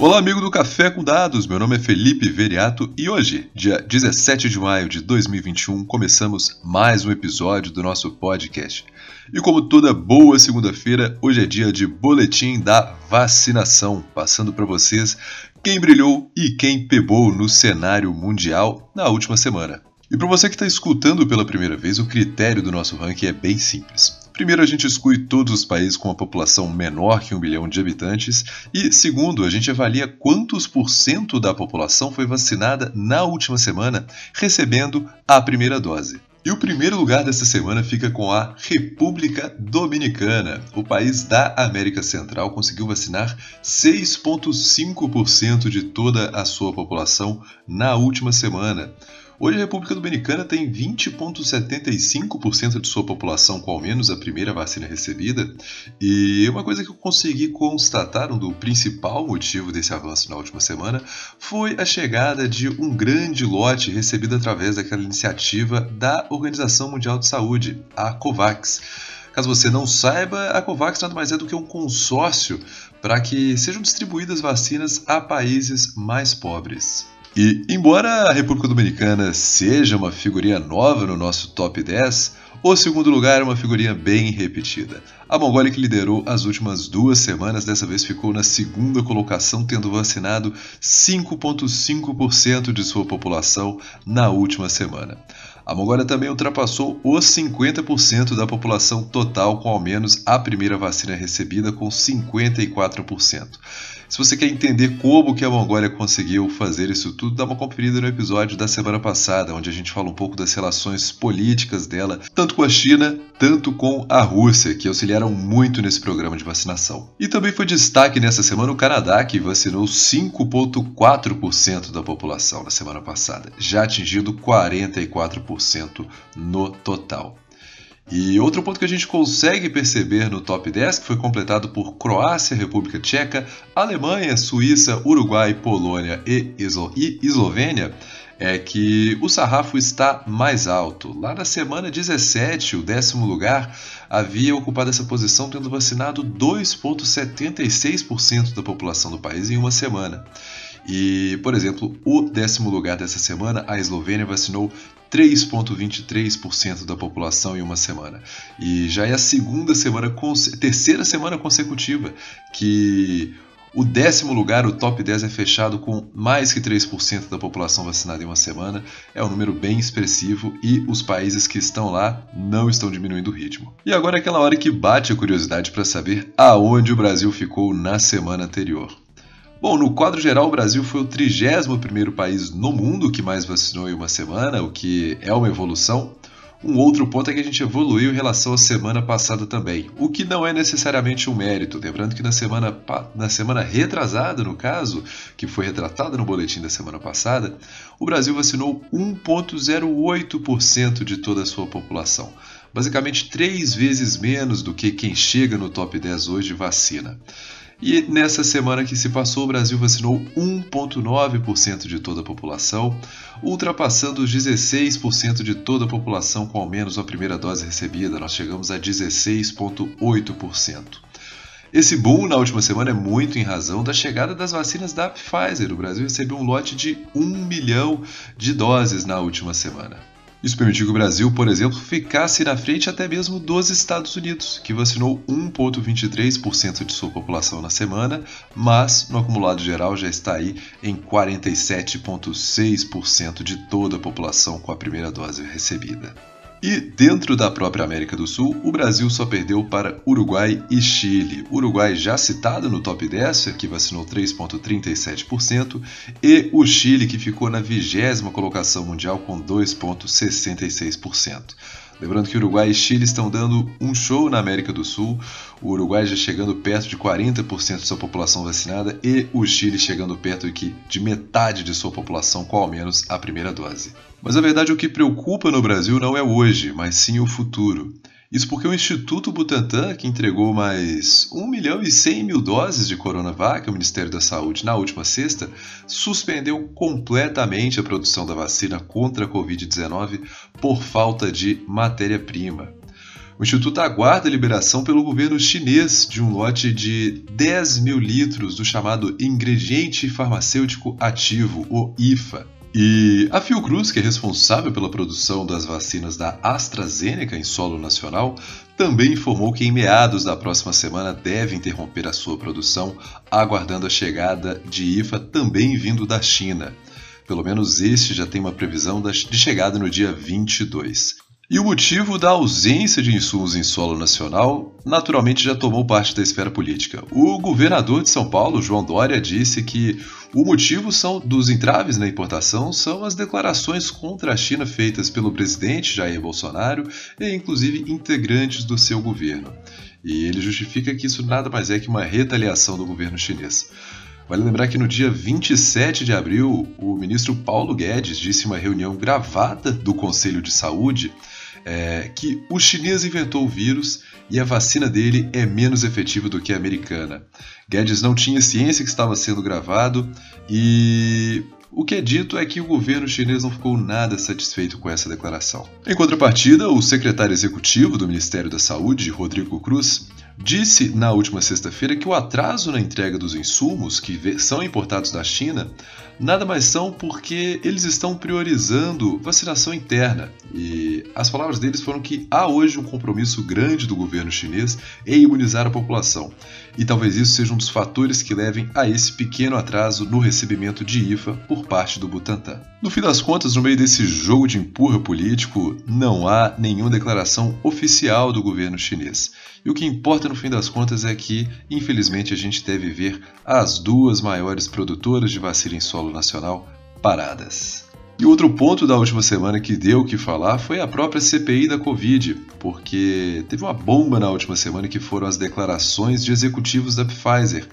Olá, amigo do Café com Dados. Meu nome é Felipe Veriato e hoje, dia 17 de maio de 2021, começamos mais um episódio do nosso podcast. E como toda boa segunda-feira, hoje é dia de boletim da vacinação, passando para vocês quem brilhou e quem pebou no cenário mundial na última semana. E para você que está escutando pela primeira vez, o critério do nosso ranking é bem simples. Primeiro, a gente exclui todos os países com uma população menor que um bilhão de habitantes. E segundo, a gente avalia quantos por cento da população foi vacinada na última semana recebendo a primeira dose. E o primeiro lugar dessa semana fica com a República Dominicana. O país da América Central conseguiu vacinar 6,5% de toda a sua população na última semana. Hoje a República Dominicana tem 20,75% de sua população com ao menos a primeira vacina recebida, e uma coisa que eu consegui constatar, um do principal motivo desse avanço na última semana, foi a chegada de um grande lote recebido através daquela iniciativa da Organização Mundial de Saúde, a COVAX. Caso você não saiba, a COVAX nada mais é do que um consórcio para que sejam distribuídas vacinas a países mais pobres. E, embora a República Dominicana seja uma figurinha nova no nosso top 10, o segundo lugar é uma figurinha bem repetida. A Mongólia, que liderou as últimas duas semanas, dessa vez ficou na segunda colocação, tendo vacinado 5,5% de sua população na última semana. A Mongólia também ultrapassou os 50% da população total com ao menos a primeira vacina recebida, com 54%. Se você quer entender como que a Mongólia conseguiu fazer isso tudo, dá uma conferida no episódio da semana passada, onde a gente fala um pouco das relações políticas dela, tanto com a China, tanto com a Rússia, que auxiliaram muito nesse programa de vacinação. E também foi destaque nessa semana o Canadá, que vacinou 5,4% da população na semana passada, já atingindo 44% no total. E outro ponto que a gente consegue perceber no top 10, que foi completado por Croácia, República Tcheca, Alemanha, Suíça, Uruguai, Polônia e, Eslovênia, é que o sarrafo está mais alto. Lá na semana 17, o décimo lugar havia ocupado essa posição tendo vacinado 2,76% da população do país em uma semana. E, por exemplo, o décimo lugar dessa semana, a Eslovênia vacinou 3,23% da população em uma semana. E já é a segunda semana, terceira semana consecutiva que o décimo lugar, o top 10, é fechado com mais que 3% da população vacinada em uma semana. É um número bem expressivo e os países que estão lá não estão diminuindo o ritmo. E agora é aquela hora que bate a curiosidade para saber aonde o Brasil ficou na semana anterior. Bom, no quadro geral, o Brasil foi o 31º país no mundo que mais vacinou em uma semana, o que é uma evolução. Um outro ponto é que a gente evoluiu em relação à semana passada também, o que não é necessariamente um mérito. Lembrando que na semana, na semana retrasada, no caso, que foi retratada no boletim da semana passada, o Brasil vacinou 1,08% de toda a sua população. Basicamente três vezes menos do que quem chega no top 10 hoje vacina. E nessa semana que se passou, o Brasil vacinou 1,9% de toda a população, ultrapassando os 16% de toda a população com ao menos a primeira dose recebida. Nós chegamos a 16,8%. Esse boom na última semana é muito em razão da chegada das vacinas da Pfizer. O Brasil recebeu um lote de 1 milhão de doses na última semana. Isso permitiu que o Brasil, por exemplo, ficasse na frente até mesmo dos Estados Unidos, que vacinou 1,23% de sua população na semana, mas no acumulado geral já está aí em 47,6% de toda a população com a primeira dose recebida. E dentro da própria América do Sul, o Brasil só perdeu para Uruguai e Chile. Uruguai já citado no top 10, que vacinou 3,37%, e o Chile, que ficou na vigésima colocação mundial com 2,66%. Lembrando que Uruguai e Chile estão dando um show na América do Sul, o Uruguai já chegando perto de 40% de sua população vacinada e o Chile chegando perto de, de metade de sua população com ao menos a primeira dose. Mas a verdade o que preocupa no Brasil não é hoje, mas sim o futuro. Isso porque o Instituto Butantan, que entregou mais 1 milhão e 100 mil doses de Coronavac ao Ministério da Saúde na última sexta, suspendeu completamente a produção da vacina contra a Covid-19 por falta de matéria-prima. O Instituto aguarda a liberação pelo governo chinês de um lote de 10 mil litros do chamado ingrediente farmacêutico ativo, o IFA. E a Fiocruz, que é responsável pela produção das vacinas da AstraZeneca em solo nacional, também informou que em meados da próxima semana deve interromper a sua produção, aguardando a chegada de IFA também vindo da China. Pelo menos este já tem uma previsão de chegada no dia 22. E o motivo da ausência de insumos em solo nacional naturalmente já tomou parte da esfera política. O governador de São Paulo, João Dória, disse que o motivo são dos entraves na importação são as declarações contra a China feitas pelo presidente Jair Bolsonaro e inclusive integrantes do seu governo. E ele justifica que isso nada mais é que uma retaliação do governo chinês. Vale lembrar que no dia 27 de abril, o ministro Paulo Guedes disse em uma reunião gravada do Conselho de Saúde é, que o chinês inventou o vírus e a vacina dele é menos efetiva do que a americana. Guedes não tinha ciência que estava sendo gravado e o que é dito é que o governo chinês não ficou nada satisfeito com essa declaração. Em contrapartida, o secretário executivo do Ministério da Saúde, Rodrigo Cruz, disse na última sexta-feira que o atraso na entrega dos insumos que são importados da China nada mais são porque eles estão priorizando vacinação interna. E as palavras deles foram que há hoje um compromisso grande do governo chinês em imunizar a população. E talvez isso seja um dos fatores que levem a esse pequeno atraso no recebimento de IFA por parte do Butantan. No fim das contas, no meio desse jogo de empurra político, não há nenhuma declaração oficial do governo chinês. E o que importa no fim das contas é que, infelizmente, a gente deve ver as duas maiores produtoras de vacina em solo nacional paradas. E outro ponto da última semana que deu o que falar foi a própria CPI da Covid, porque teve uma bomba na última semana que foram as declarações de executivos da Pfizer,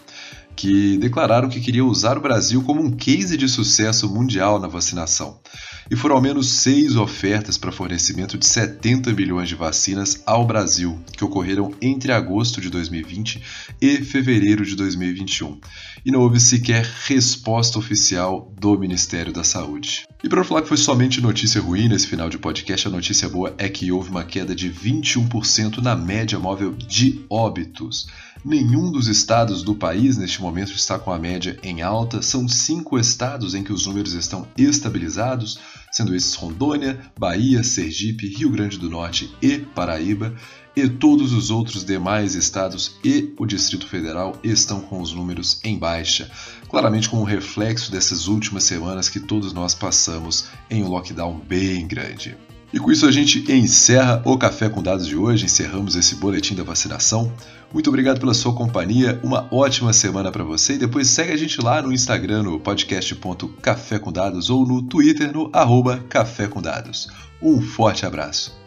que declararam que queriam usar o Brasil como um case de sucesso mundial na vacinação e foram ao menos seis ofertas para fornecimento de 70 milhões de vacinas ao Brasil, que ocorreram entre agosto de 2020 e fevereiro de 2021. E não houve sequer resposta oficial do Ministério da Saúde. E para falar que foi somente notícia ruim nesse final de podcast, a notícia boa é que houve uma queda de 21% na média móvel de óbitos. Nenhum dos estados do país neste momento está com a média em alta. São cinco estados em que os números estão estabilizados, sendo esses Rondônia, Bahia, Sergipe, Rio Grande do Norte e Paraíba. E todos os outros demais estados e o Distrito Federal estão com os números em baixa, claramente como reflexo dessas últimas semanas que todos nós passamos em um lockdown bem grande. E com isso a gente encerra o Café com Dados de hoje, encerramos esse boletim da vacinação. Muito obrigado pela sua companhia, uma ótima semana para você e depois segue a gente lá no Instagram no podcast.café com dados ou no Twitter no arroba Café com Dados. Um forte abraço.